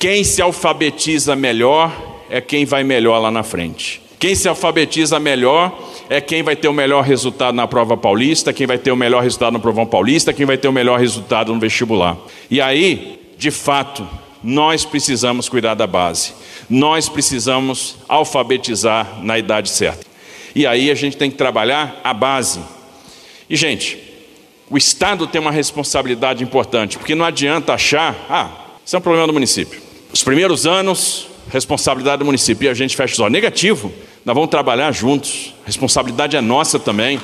Quem se alfabetiza melhor é quem vai melhor lá na frente. Quem se alfabetiza melhor é quem vai ter o melhor resultado na prova paulista, quem vai ter o melhor resultado no provão paulista, quem vai ter o melhor resultado no vestibular. E aí, de fato, nós precisamos cuidar da base. Nós precisamos alfabetizar na idade certa. E aí a gente tem que trabalhar a base. E, gente, o Estado tem uma responsabilidade importante, porque não adianta achar, ah, isso é um problema do município. Os primeiros anos, responsabilidade do município, e a gente fecha os olhos. Negativo, nós vamos trabalhar juntos, responsabilidade é nossa também.